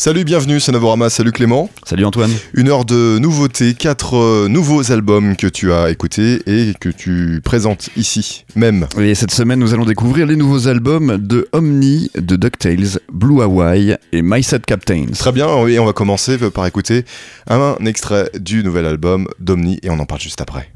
Salut, bienvenue, c'est Novorama, salut Clément. Salut Antoine. Une heure de nouveautés, quatre euh, nouveaux albums que tu as écoutés et que tu présentes ici même. Et cette semaine, nous allons découvrir les nouveaux albums de Omni, de DuckTales, Blue Hawaii et My Set Captains. Très bien, et on va commencer par écouter un extrait du nouvel album d'Omni et on en parle juste après.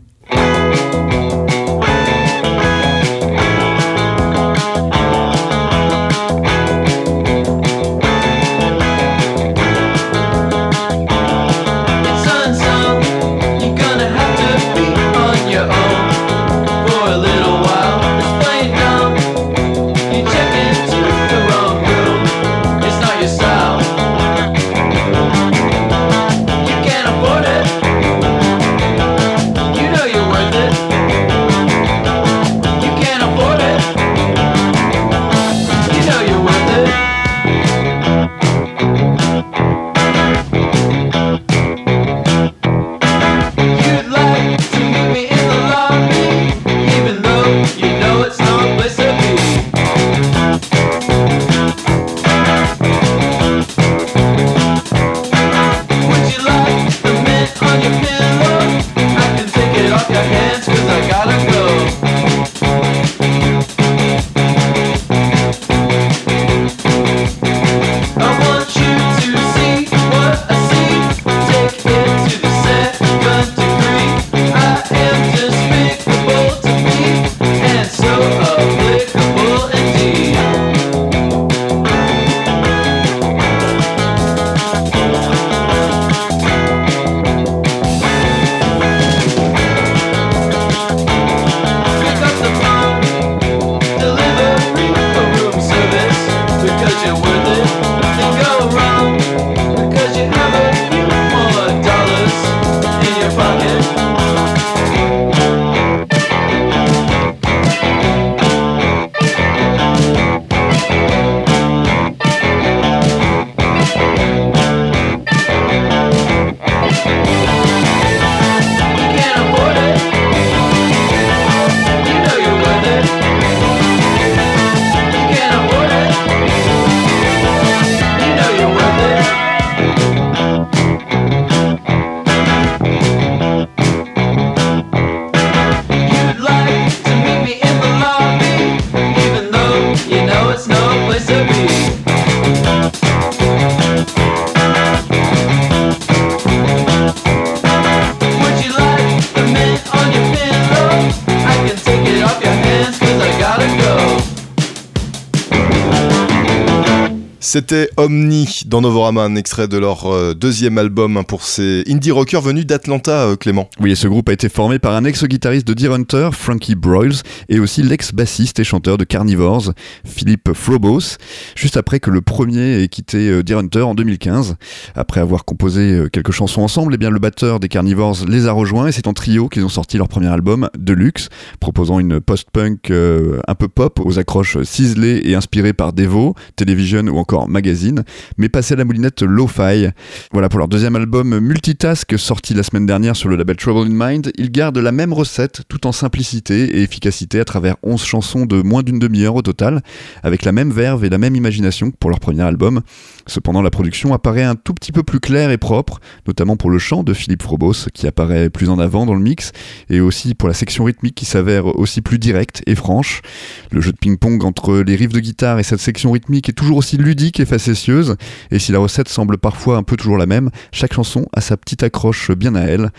C'était Omni dans Novorama, un extrait de leur euh, deuxième album hein, pour ces indie rockers venus d'Atlanta, euh, Clément. Oui, et ce groupe a été formé par un ex-guitariste de Deer Hunter, Frankie Broyles, et aussi l'ex-bassiste et chanteur de Carnivores, Philippe Frobos, juste après que le premier ait quitté euh, Deer Hunter en 2015. Après avoir composé quelques chansons ensemble, eh bien, le batteur des Carnivores les a rejoints et c'est en trio qu'ils ont sorti leur premier album, Deluxe, proposant une post-punk un peu pop aux accroches ciselées et inspirées par Devo, Television ou encore Magazine, mais passé à la moulinette Lo-Fi. Voilà pour leur deuxième album Multitask, sorti la semaine dernière sur le label Trouble in Mind. Ils gardent la même recette tout en simplicité et efficacité à travers 11 chansons de moins d'une demi-heure au total, avec la même verve et la même imagination que pour leur premier album. Cependant, la production apparaît un tout petit peu plus claire et propre, notamment pour le chant de Philippe Frobos, qui apparaît plus en avant dans le mix, et aussi pour la section rythmique qui s'avère aussi plus directe et franche. Le jeu de ping-pong entre les riffs de guitare et cette section rythmique est toujours aussi ludique et facétieuse, et si la recette semble parfois un peu toujours la même, chaque chanson a sa petite accroche bien à elle.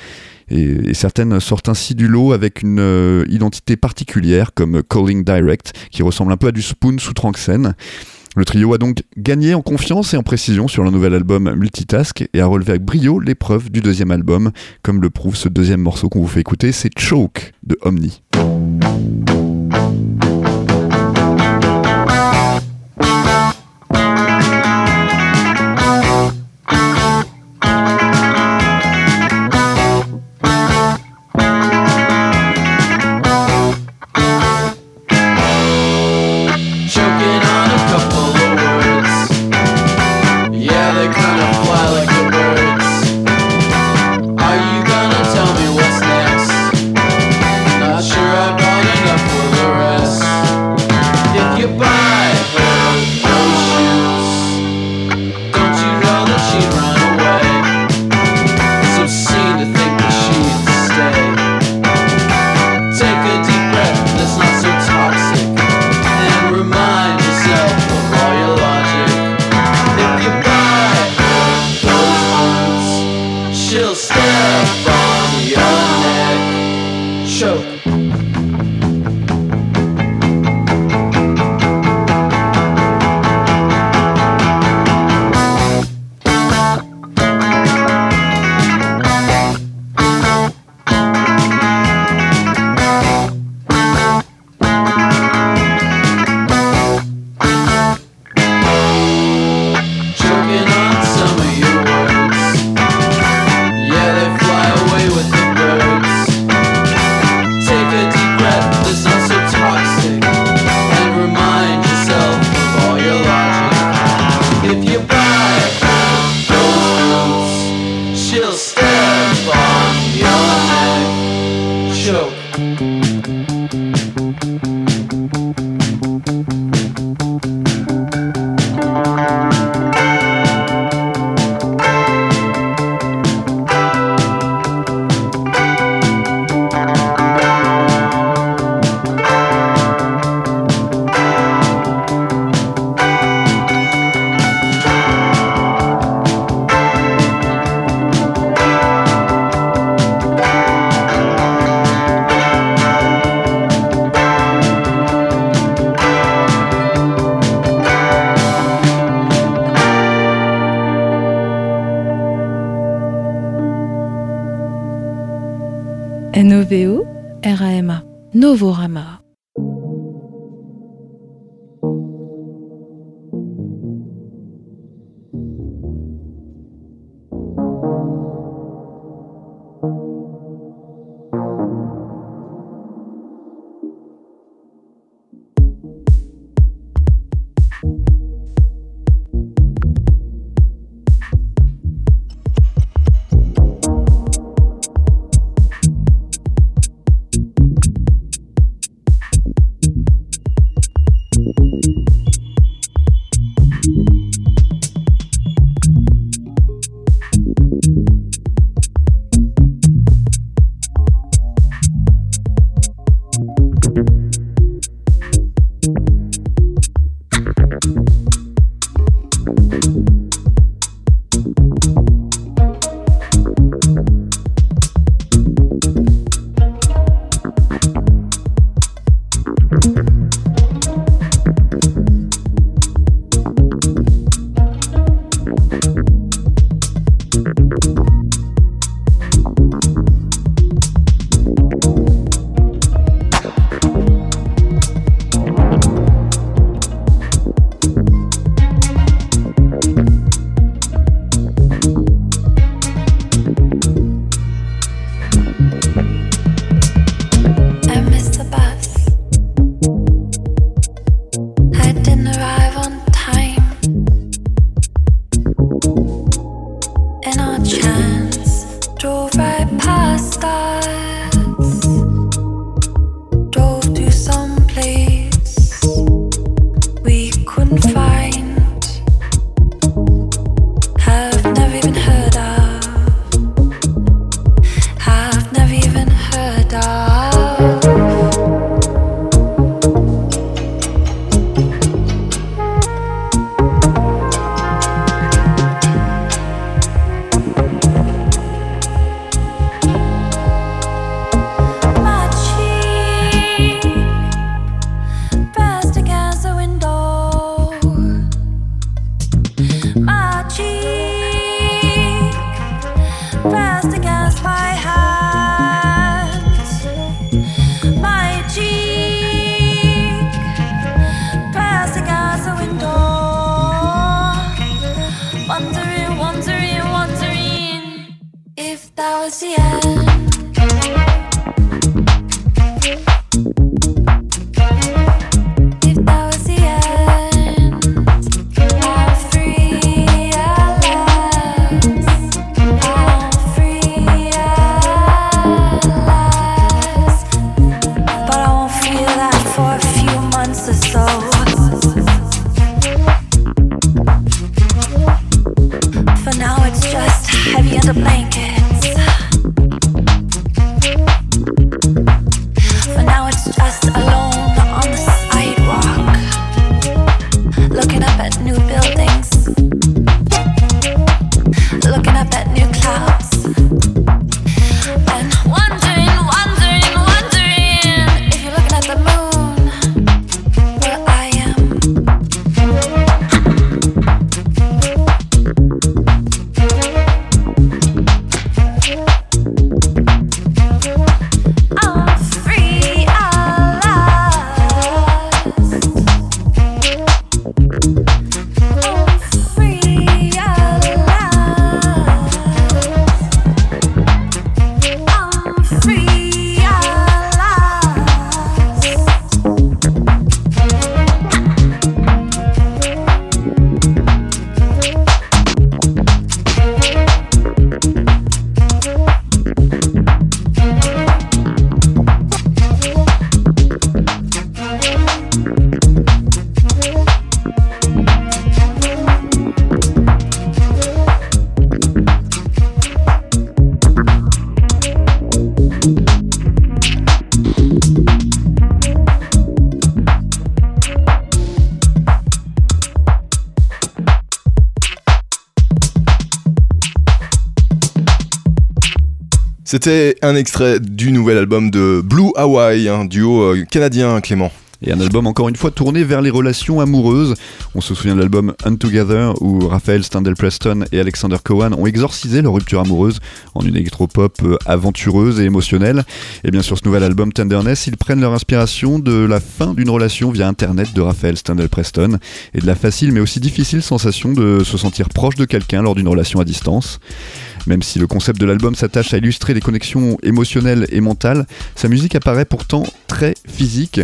Et, certaines sortent ainsi du lot avec une euh, identité particulière comme Calling Direct qui ressemble un peu à du Spoon sous Tranxen. Le trio a donc gagné en confiance et en précision sur le nouvel album Multitask et a relevé avec brio l'épreuve du deuxième album, comme le prouve ce deuxième morceau qu'on vous fait écouter, c'est Choke de Omni. C'était un extrait du nouvel album de Blue Hawaii, un duo euh, canadien, Clément. Et un album encore une fois tourné vers les relations amoureuses. On se souvient de l'album Untogether où Raphaël Standel Preston et Alexander Cohen ont exorcisé leur rupture amoureuse en une électropop euh, aventureuse et émotionnelle. Et bien sur ce nouvel album Tenderness, ils prennent leur inspiration de la fin d'une relation via internet de Raphaël Standel Preston et de la facile mais aussi difficile sensation de se sentir proche de quelqu'un lors d'une relation à distance. Même si le concept de l'album s'attache à illustrer les connexions émotionnelles et mentales, sa musique apparaît pourtant très physique.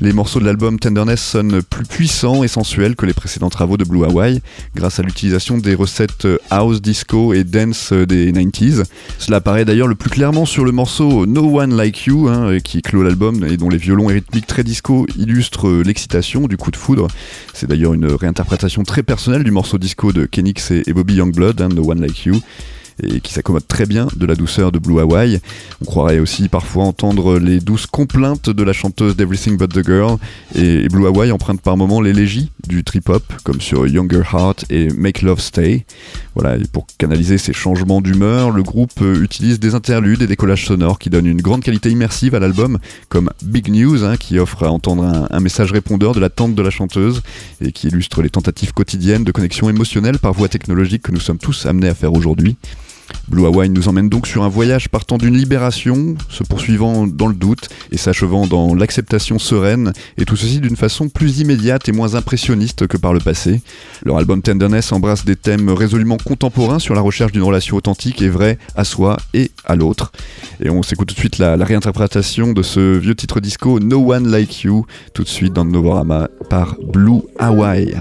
Les morceaux de l'album Tenderness sonnent plus puissants et sensuels que les précédents travaux de Blue Hawaii, grâce à l'utilisation des recettes house, disco et dance des 90s. Cela apparaît d'ailleurs le plus clairement sur le morceau No One Like You, hein, qui clôt l'album et dont les violons et rythmiques très disco illustrent l'excitation du coup de foudre. C'est d'ailleurs une réinterprétation très personnelle du morceau disco de Kenix et Bobby Youngblood, hein, No One Like You et qui s'accommode très bien de la douceur de Blue Hawaii. On croirait aussi parfois entendre les douces complaintes de la chanteuse d'Everything But the Girl et Blue Hawaii emprunte par moments l'élégie du trip-hop comme sur Younger Heart et Make Love Stay. Voilà, et pour canaliser ces changements d'humeur, le groupe utilise des interludes et des collages sonores qui donnent une grande qualité immersive à l'album, comme Big News, hein, qui offre à entendre un, un, message répondeur de la tante de la chanteuse et qui illustre les tentatives quotidiennes de connexion émotionnelle par voie technologique que nous sommes tous amenés à faire aujourd'hui. Blue Hawaii nous emmène donc sur un voyage partant d'une libération, se poursuivant dans le doute et s'achevant dans l'acceptation sereine, et tout ceci d'une façon plus immédiate et moins impressionniste que par le passé. Leur album Tenderness embrasse des thèmes résolument contemporains sur la recherche d'une relation authentique et vraie à soi et à l'autre. Et on s'écoute tout de suite la, réinterprétation de ce vieux titre disco No One Like You, tout de suite dans le Novorama par Blue Hawaii.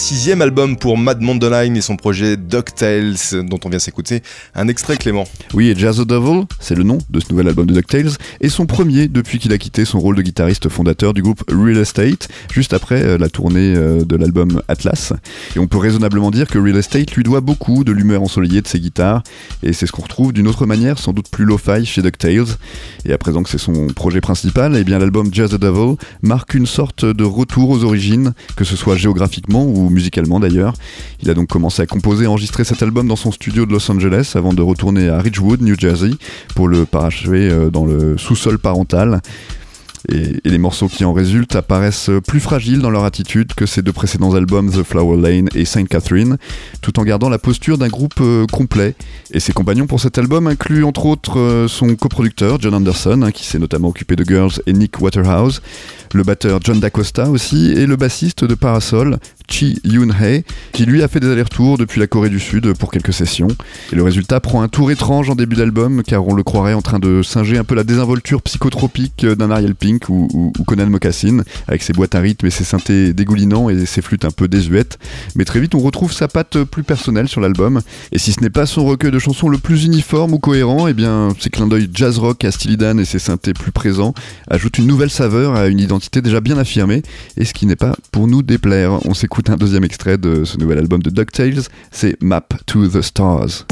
Sixième album pour Mad Mondoline et son projet DuckTales, dont on vient s'écouter un extrait Clément. Oui, et Jazz the Devil, c'est le nom de ce nouvel album de DuckTales, et son premier depuis qu'il a quitté son rôle de guitariste fondateur du groupe Real Estate, juste après euh, la tournée euh, de l'album Atlas. Et on peut raisonnablement dire que Real Estate lui doit beaucoup de l'humeur ensoleillée de ses guitares, et c'est ce qu'on retrouve d'une autre manière, sans doute plus lo-fi chez DuckTales. Et à présent que c'est son projet principal, et eh bien l'album Jazz the Devil marque une sorte de retour aux origines, que ce soit géographiquement ou musicalement d'ailleurs. Il a donc commencé à composer et enregistrer cet album dans son studio de Los Angeles avant de retourner à Ridgewood, New Jersey, pour le parachever euh, dans le sous-sol parental. Et, les morceaux qui en résultent apparaissent plus fragiles dans leur attitude que ses deux précédents albums The Flower Lane et Saint Catherine, tout en gardant la posture d'un groupe euh, complet. Et ses compagnons pour cet album incluent entre autres euh, son coproducteur John Anderson, hein, qui s'est notamment occupé de Girls, et Nick Waterhouse, le batteur John Dacosta aussi, et le bassiste de Parasol, Chi Yoon-hee, qui lui a fait des allers-retours depuis la Corée du Sud pour quelques sessions. Et le résultat prend un tour étrange en début d'album, car on le croirait en train de singer un peu la désinvolture psychotropique d'un Ariel Pink ou, Conan Mocassin, avec ses boîtes à rythme et ses synthés dégoulinants et ses flûtes un peu désuètes. Mais très vite, on retrouve sa patte plus personnelle sur l'album. Et si ce n'est pas son recueil de chansons le plus uniforme ou cohérent, et eh bien, ses clins d'œil jazz rock à Stylidan et ses synthés plus présents ajoutent une nouvelle saveur à une identité déjà bien affirmée, et ce qui n'est pas pour nous déplaire. On s'écoute un deuxième extrait de ce nouvel album de DuckTales, c'est Map to the Stars.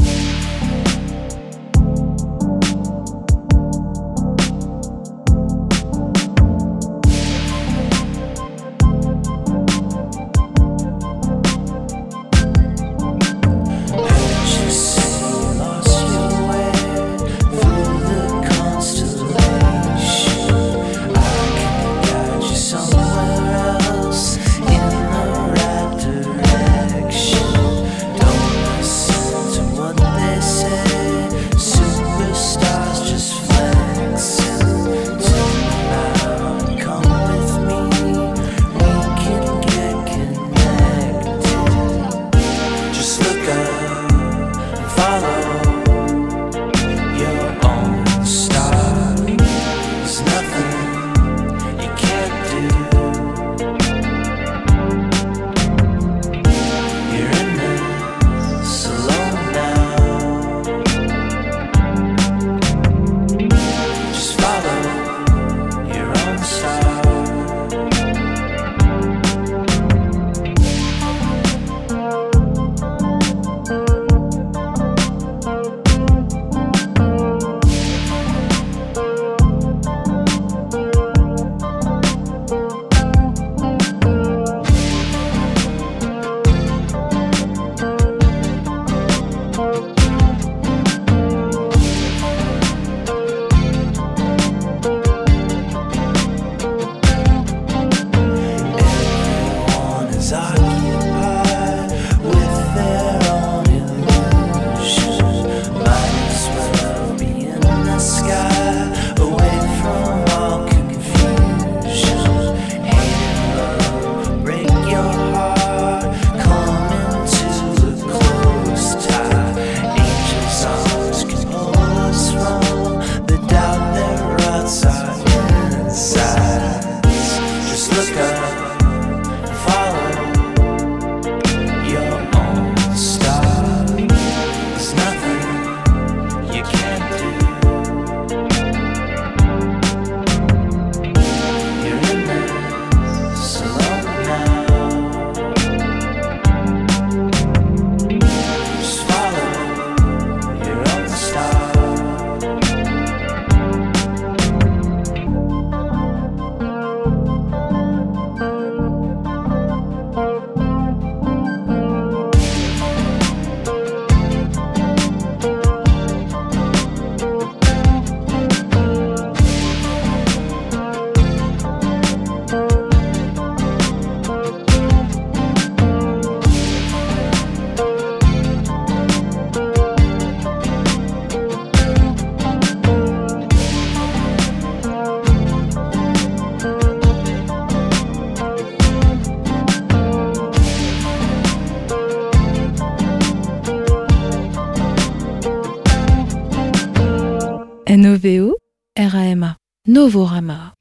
Novorama.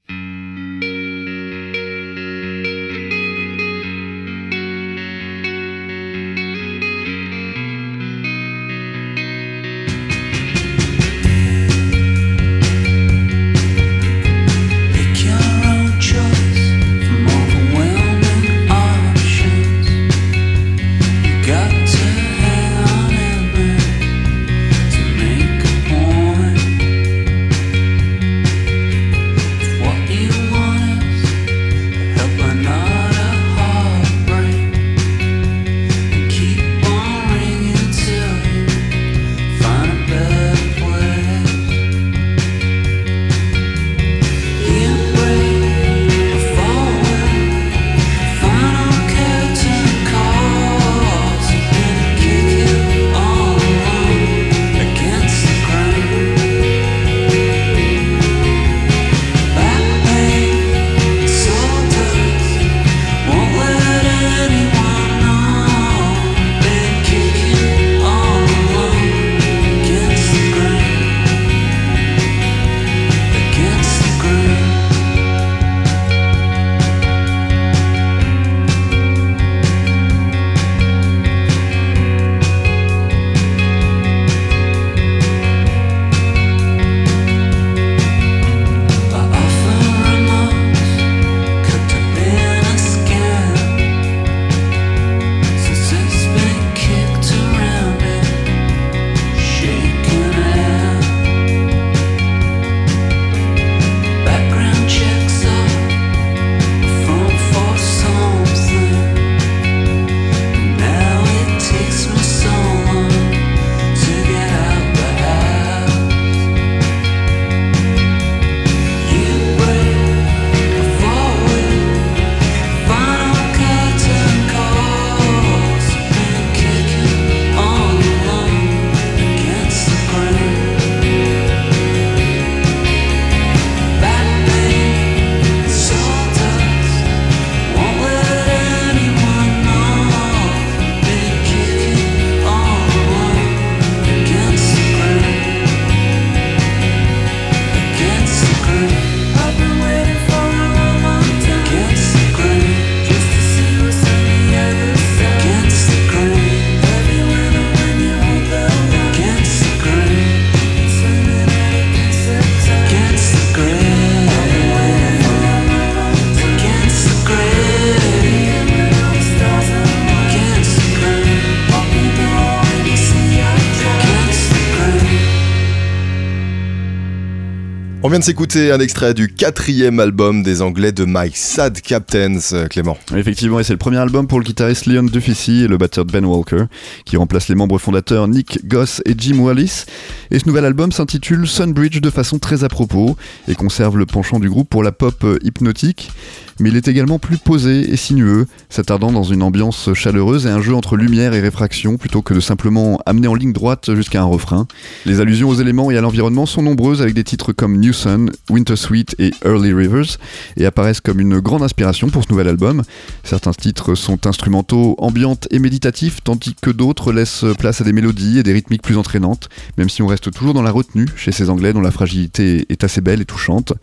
Vient de s'écouter un extrait du quatrième album des Anglais de My Sad Captains, euh, Clément. Effectivement, et c'est le premier album pour le guitariste Leon Duffy et le batteur Ben Walker, qui remplace les membres fondateurs Nick Goss et Jim Wallis. Et ce nouvel album s'intitule Sunbridge de façon très à propos et conserve le penchant du groupe pour la pop euh, hypnotique mais il est également plus posé et sinueux, s'attardant dans une ambiance chaleureuse et un jeu entre lumière et réfraction plutôt que de simplement amener en ligne droite jusqu'à un refrain. Les allusions aux éléments et à l'environnement sont nombreuses avec des titres comme New Sun, Winter Sweet et Early Rivers et apparaissent comme une grande inspiration pour ce nouvel album. Certains titres sont instrumentaux, ambiantes et méditatifs, tandis que d'autres laissent place à des mélodies et des rythmiques plus entraînantes, même si on reste toujours dans la retenue chez ces Anglais dont la fragilité est assez belle et touchante.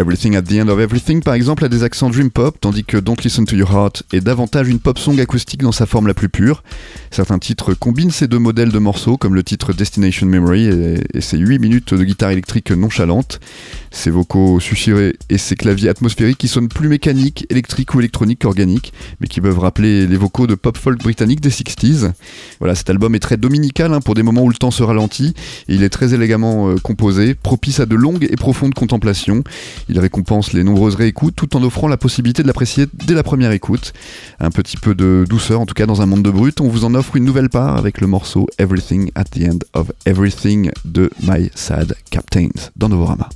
Everything at the End of Everything, par exemple, a des accents dream pop, tandis que Don't Listen to Your Heart est davantage une pop song acoustique dans sa forme la plus pure. Certains titres combinent ces deux modèles de morceaux, comme le titre Destination Memory et, ses 8 minutes de guitare électrique nonchalante, ses vocaux susurrés et ses claviers atmosphériques qui sonnent plus mécaniques, électriques ou électroniques qu'organiques, mais qui peuvent rappeler les vocaux de pop folk britannique des 60s. Voilà, cet album est très dominical hein, pour des moments où le temps se ralentit, et il est très élégamment euh, composé, propice à de longues et profondes contemplations. Il récompense les nombreuses réécoutes tout en offrant la possibilité de l'apprécier dès la première écoute. Un petit peu de douceur, en tout cas dans un monde de brut. On vous en offre une nouvelle part avec le morceau Everything at the End of Everything de My Sad Captains dans Novorama.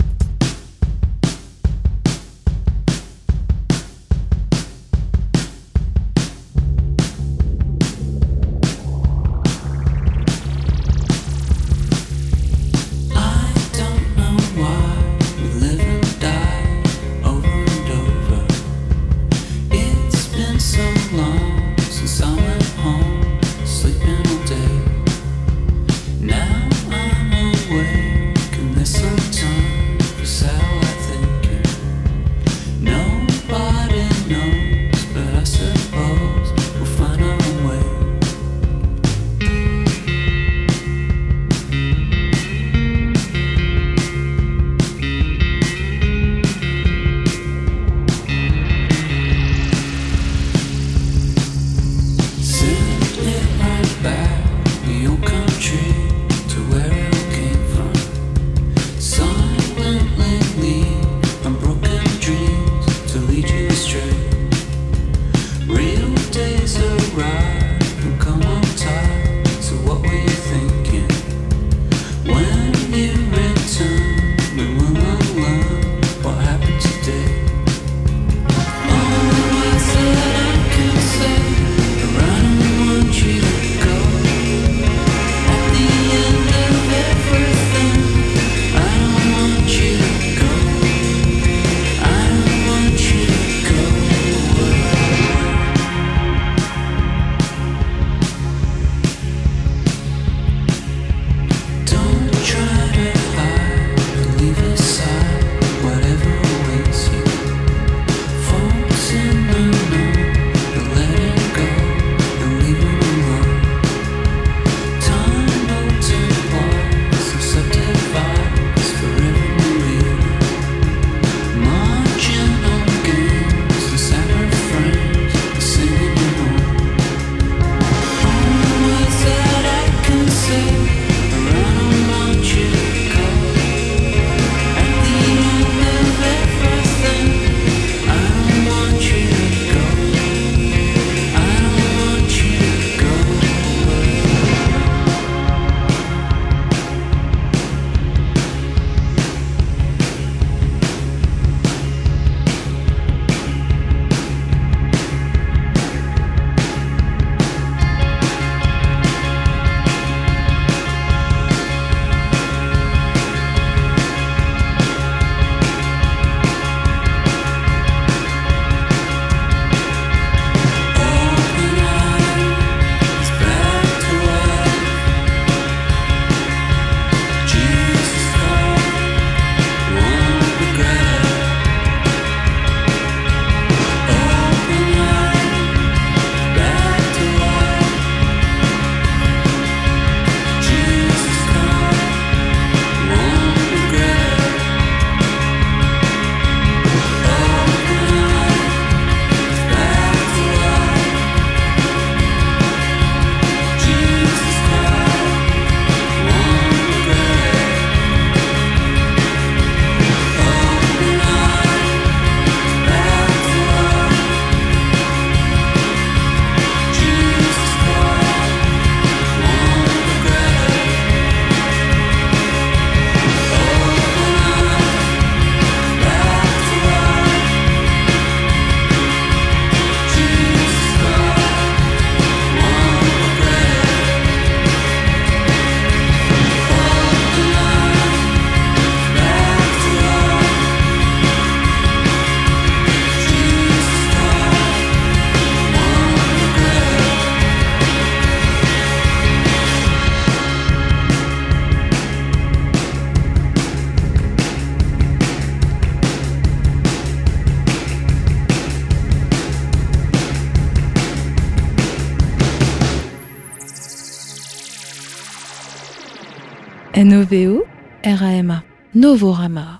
Novorama.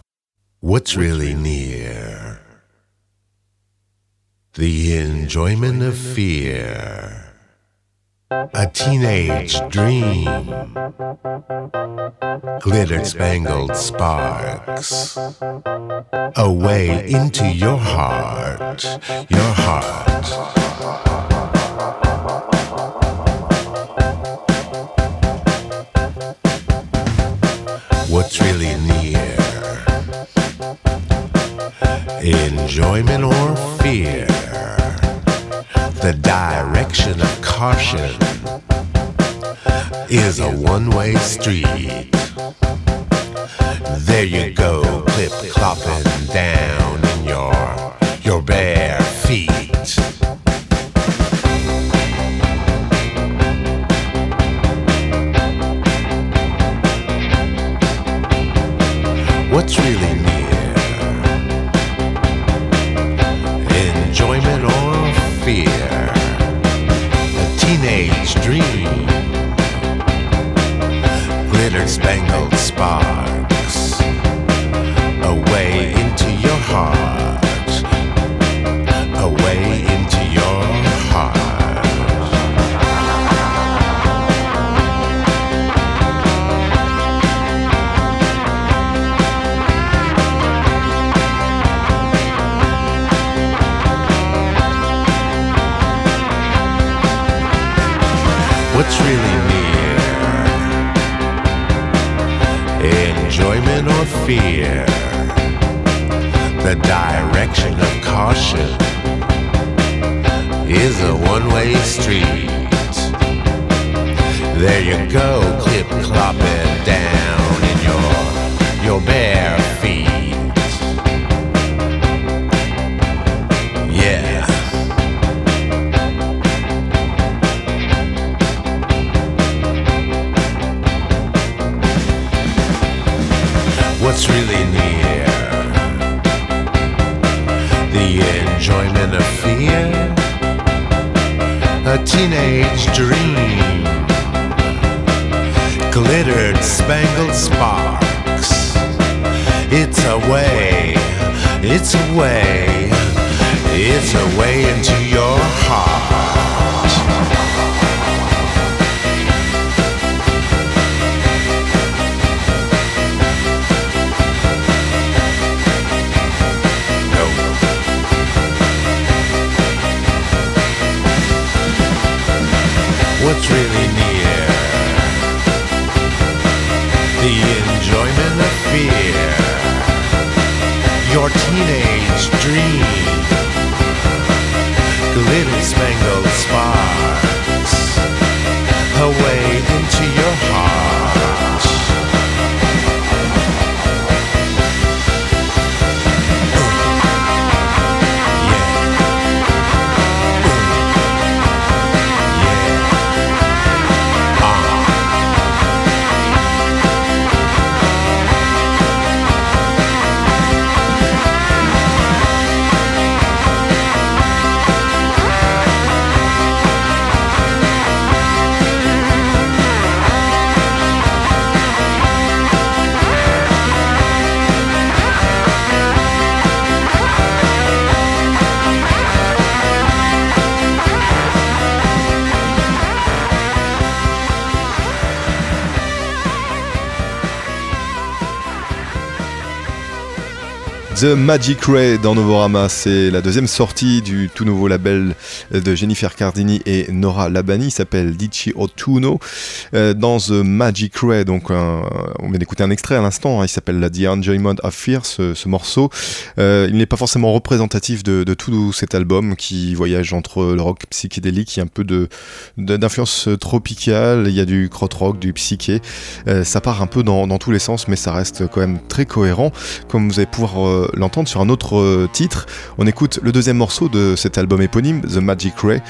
What's really near? The enjoyment of fear. A teenage dream. Glitter spangled sparks. A way into your heart. Your heart. What's really near enjoyment or fear, the direction of caution is a one way street. There you go, clip clopping down in your, your bare what's really near. The enjoyment of fear. Your teenage dream. The Magic Ray dans Novorama, c'est la deuxième sortie du tout nouveau label de Jennifer Cardini et Nora Labani, il s'appelle Dici Otuno. Euh, dans The Magic Ray, donc on vient d'écouter un extrait à l'instant, hein, il s'appelle The Enjoyment of Fear, ce, ce morceau. Euh, il n'est pas forcément représentatif de, tout cet album qui voyage entre le rock psychédélique, il y a un peu d'influence tropicale, il y a du krautrock, du psyché. Euh, ça part un peu dans, tous les sens, mais ça reste quand même très cohérent, comme vous allez pouvoir l'entendre sur un autre euh, titre. On écoute le deuxième morceau de cet album éponyme, The Magic Ray.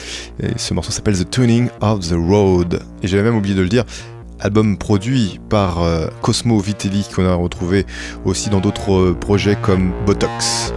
Ce morceau s'appelle The Tuning of the Road. Et j'avais même oublié de le dire. Album produit par euh, Cosmo Vitelli qu'on a retrouvé aussi dans d'autres euh, projets comme Botox.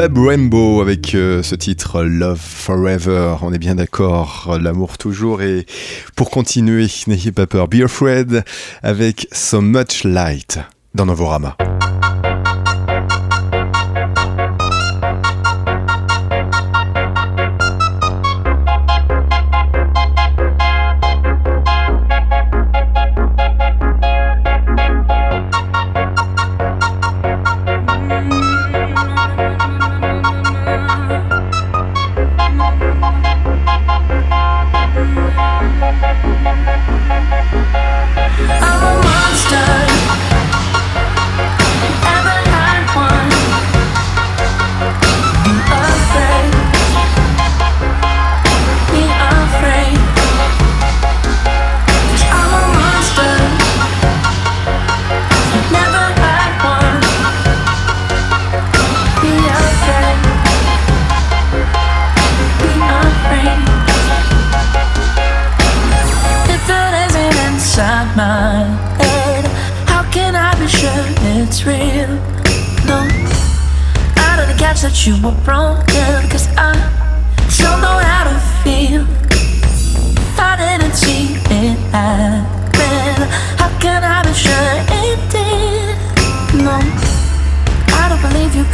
Abab Rainbow avec euh, ce titre Love Forever. On est bien d'accord, l'amour toujours. Et pour continuer, n'ayez pas peur, Be Afraid avec So Much Light dans Novorama.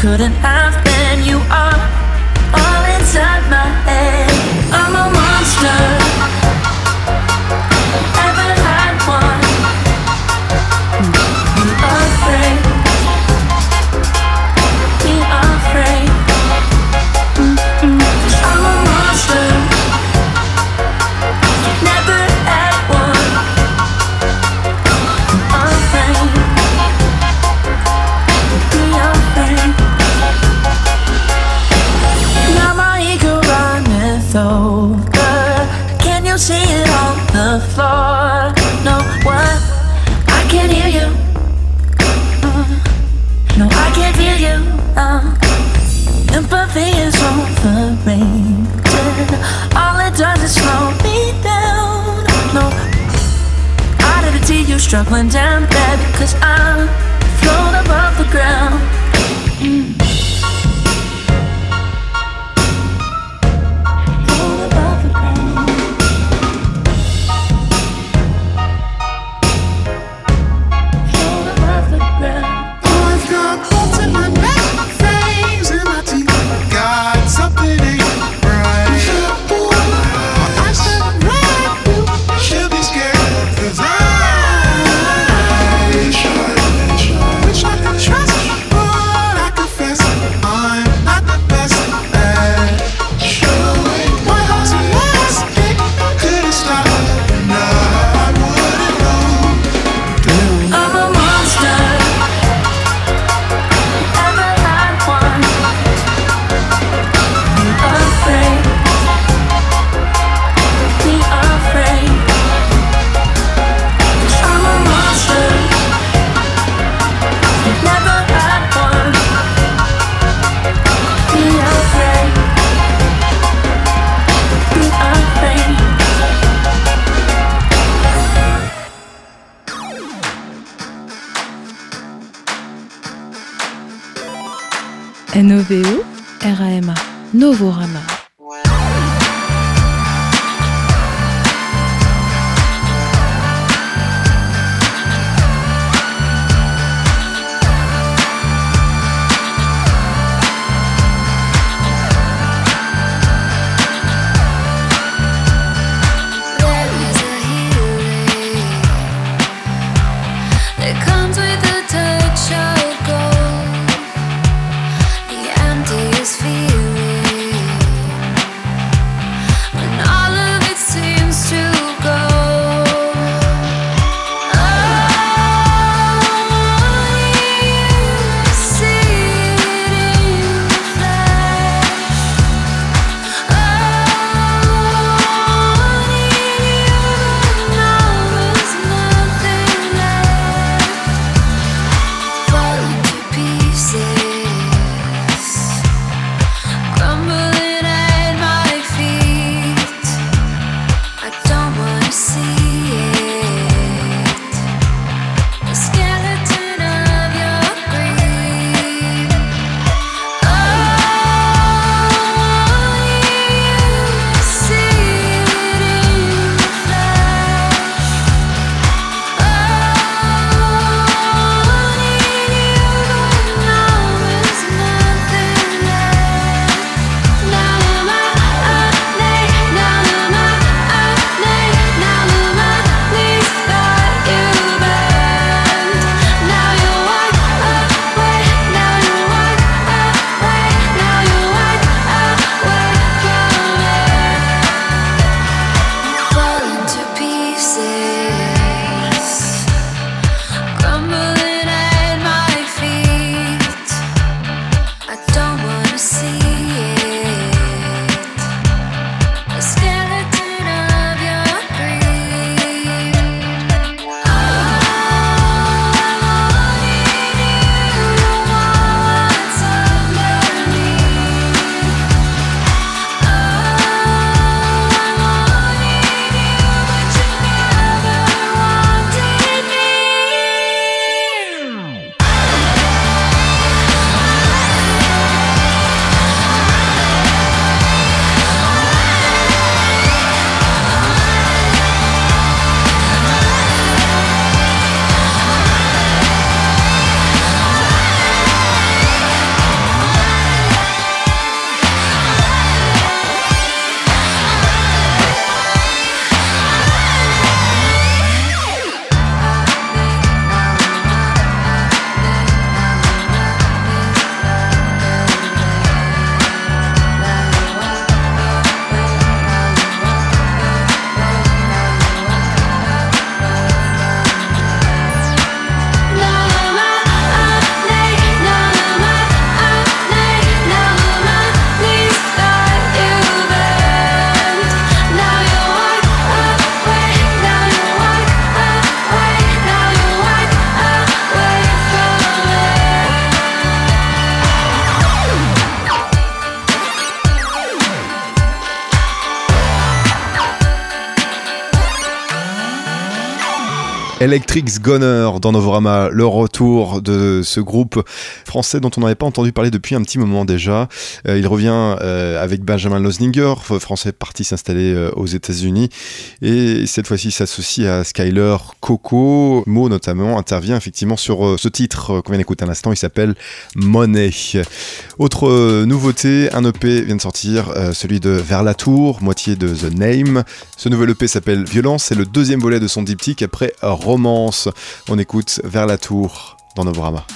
couldn't have been. You are all inside my head. Struggling down Novorama Electrics Gunner dans Novorama, le retour de ce groupe français dont on n'avait pas entendu parler depuis un petit moment déjà. Euh, il revient euh, avec Benjamin Losninger, français parti s'installer euh, aux États-Unis, et cette fois-ci s'associe à Skyler Coco. Mo notamment intervient effectivement sur ce titre qu'on vient d'écouter à l'instant, il s'appelle Money. Autre nouveauté, un EP vient de sortir, celui de Vers la Tour, moitié de The Name. Ce nouvel EP s'appelle Violence, c'est le deuxième volet de son diptyque après On écoute Vers la Tour dans Novorama.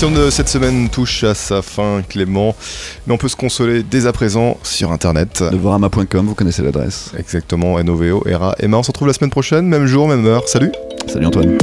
L'émission de cette semaine touche à sa fin, Clément, mais on peut se consoler dès à présent sur Internet. Novorama.com, vous connaissez l'adresse. Exactement, NOVO, ERA, Emma, on se retrouve la semaine prochaine, même jour, même heure. Salut Salut Antoine.